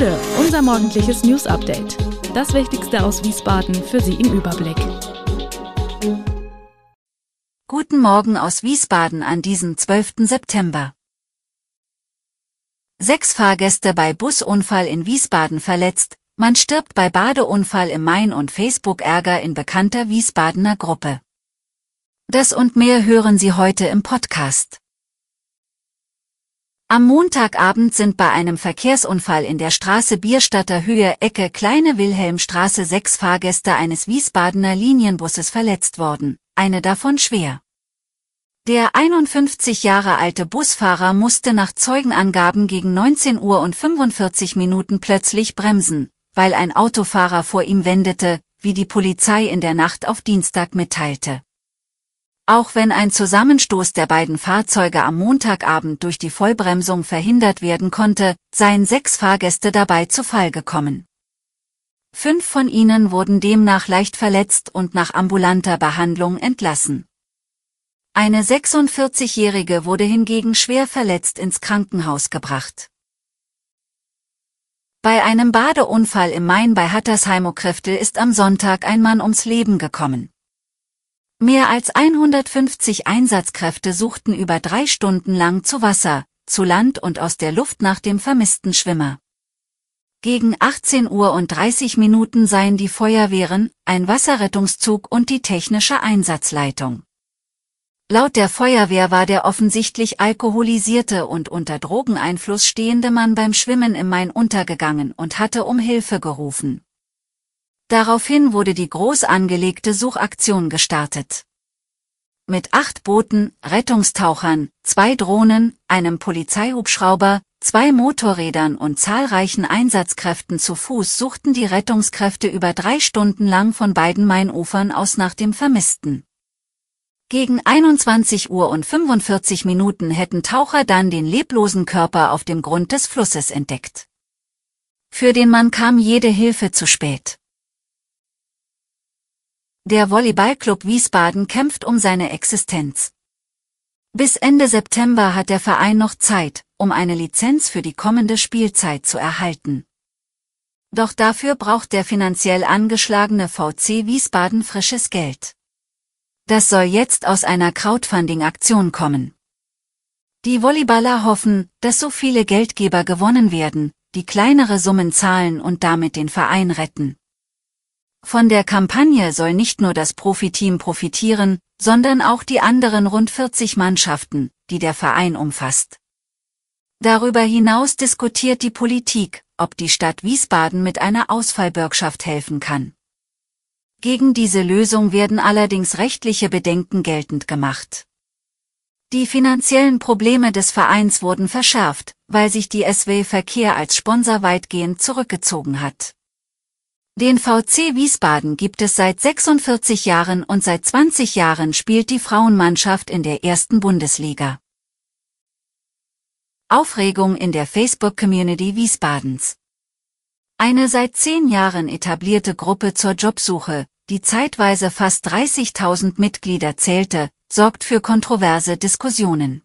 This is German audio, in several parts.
Gude, unser morgendliches News Update. Das Wichtigste aus Wiesbaden für Sie im Überblick. Guten Morgen aus Wiesbaden an diesem 12. September. Sechs Fahrgäste bei Busunfall in Wiesbaden verletzt, man stirbt bei Badeunfall im Main und Facebook-Ärger in bekannter Wiesbadener Gruppe. Das und mehr hören Sie heute im Podcast. Am Montagabend sind bei einem Verkehrsunfall in der Straße Bierstadter Höhe Ecke Kleine Wilhelmstraße sechs Fahrgäste eines Wiesbadener Linienbusses verletzt worden, eine davon schwer. Der 51 Jahre alte Busfahrer musste nach Zeugenangaben gegen 19 Uhr und 45 Minuten plötzlich bremsen, weil ein Autofahrer vor ihm wendete, wie die Polizei in der Nacht auf Dienstag mitteilte. Auch wenn ein Zusammenstoß der beiden Fahrzeuge am Montagabend durch die Vollbremsung verhindert werden konnte, seien sechs Fahrgäste dabei zu Fall gekommen. Fünf von ihnen wurden demnach leicht verletzt und nach ambulanter Behandlung entlassen. Eine 46-Jährige wurde hingegen schwer verletzt ins Krankenhaus gebracht. Bei einem Badeunfall im Main bei Hattersheim-Okriftel ist am Sonntag ein Mann ums Leben gekommen. Mehr als 150 Einsatzkräfte suchten über drei Stunden lang zu Wasser, zu Land und aus der Luft nach dem vermissten Schwimmer. Gegen 18 Uhr und 30 Minuten seien die Feuerwehren, ein Wasserrettungszug und die technische Einsatzleitung. Laut der Feuerwehr war der offensichtlich alkoholisierte und unter Drogeneinfluss stehende Mann beim Schwimmen im Main untergegangen und hatte um Hilfe gerufen. Daraufhin wurde die groß angelegte Suchaktion gestartet. Mit acht Booten, Rettungstauchern, zwei Drohnen, einem Polizeihubschrauber, zwei Motorrädern und zahlreichen Einsatzkräften zu Fuß suchten die Rettungskräfte über drei Stunden lang von beiden Mainufern aus nach dem Vermissten. Gegen 21 Uhr und 45 Minuten hätten Taucher dann den leblosen Körper auf dem Grund des Flusses entdeckt. Für den Mann kam jede Hilfe zu spät. Der Volleyballclub Wiesbaden kämpft um seine Existenz. Bis Ende September hat der Verein noch Zeit, um eine Lizenz für die kommende Spielzeit zu erhalten. Doch dafür braucht der finanziell angeschlagene VC Wiesbaden frisches Geld. Das soll jetzt aus einer Crowdfunding-Aktion kommen. Die Volleyballer hoffen, dass so viele Geldgeber gewonnen werden, die kleinere Summen zahlen und damit den Verein retten. Von der Kampagne soll nicht nur das Profiteam profitieren, sondern auch die anderen rund 40 Mannschaften, die der Verein umfasst. Darüber hinaus diskutiert die Politik, ob die Stadt Wiesbaden mit einer Ausfallbürgschaft helfen kann. Gegen diese Lösung werden allerdings rechtliche Bedenken geltend gemacht. Die finanziellen Probleme des Vereins wurden verschärft, weil sich die SW Verkehr als Sponsor weitgehend zurückgezogen hat. Den VC Wiesbaden gibt es seit 46 Jahren und seit 20 Jahren spielt die Frauenmannschaft in der ersten Bundesliga. Aufregung in der Facebook-Community Wiesbadens. Eine seit zehn Jahren etablierte Gruppe zur Jobsuche, die zeitweise fast 30.000 Mitglieder zählte, sorgt für kontroverse Diskussionen.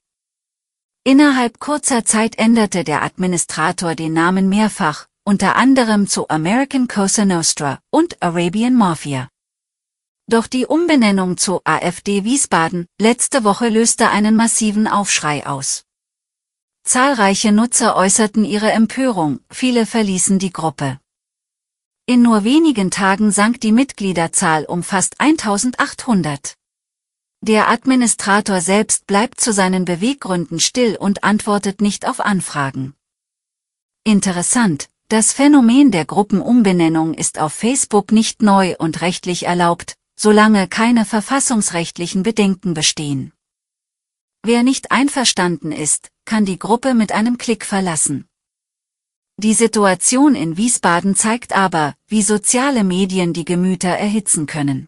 Innerhalb kurzer Zeit änderte der Administrator den Namen mehrfach, unter anderem zu American Cosa Nostra und Arabian Mafia. Doch die Umbenennung zu AfD Wiesbaden letzte Woche löste einen massiven Aufschrei aus. Zahlreiche Nutzer äußerten ihre Empörung, viele verließen die Gruppe. In nur wenigen Tagen sank die Mitgliederzahl um fast 1800. Der Administrator selbst bleibt zu seinen Beweggründen still und antwortet nicht auf Anfragen. Interessant, das Phänomen der Gruppenumbenennung ist auf Facebook nicht neu und rechtlich erlaubt, solange keine verfassungsrechtlichen Bedenken bestehen. Wer nicht einverstanden ist, kann die Gruppe mit einem Klick verlassen. Die Situation in Wiesbaden zeigt aber, wie soziale Medien die Gemüter erhitzen können.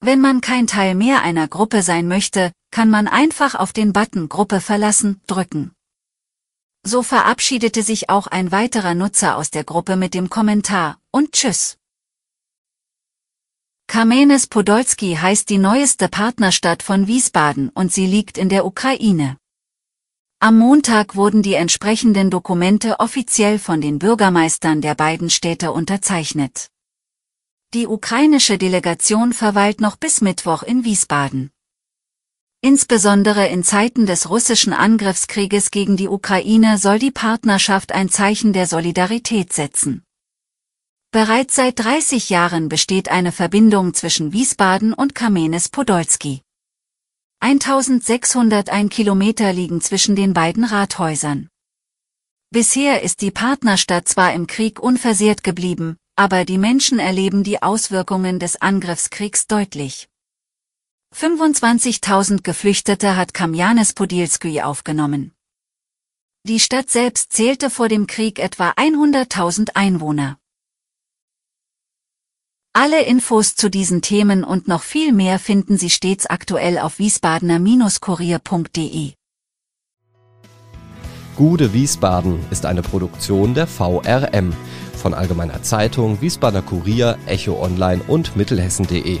Wenn man kein Teil mehr einer Gruppe sein möchte, kann man einfach auf den Button Gruppe verlassen drücken. So verabschiedete sich auch ein weiterer Nutzer aus der Gruppe mit dem Kommentar und Tschüss. Kamenes Podolski heißt die neueste Partnerstadt von Wiesbaden und sie liegt in der Ukraine. Am Montag wurden die entsprechenden Dokumente offiziell von den Bürgermeistern der beiden Städte unterzeichnet. Die ukrainische Delegation verweilt noch bis Mittwoch in Wiesbaden. Insbesondere in Zeiten des russischen Angriffskrieges gegen die Ukraine soll die Partnerschaft ein Zeichen der Solidarität setzen. Bereits seit 30 Jahren besteht eine Verbindung zwischen Wiesbaden und Kamenes-Podolski. 1601 Kilometer liegen zwischen den beiden Rathäusern. Bisher ist die Partnerstadt zwar im Krieg unversehrt geblieben, aber die Menschen erleben die Auswirkungen des Angriffskriegs deutlich. 25.000 Geflüchtete hat Kamjanes-Podilskyi aufgenommen. Die Stadt selbst zählte vor dem Krieg etwa 100.000 Einwohner. Alle Infos zu diesen Themen und noch viel mehr finden Sie stets aktuell auf wiesbadener-kurier.de. Gude Wiesbaden ist eine Produktion der VRM von Allgemeiner Zeitung, Wiesbadener Kurier, Echo Online und Mittelhessen.de.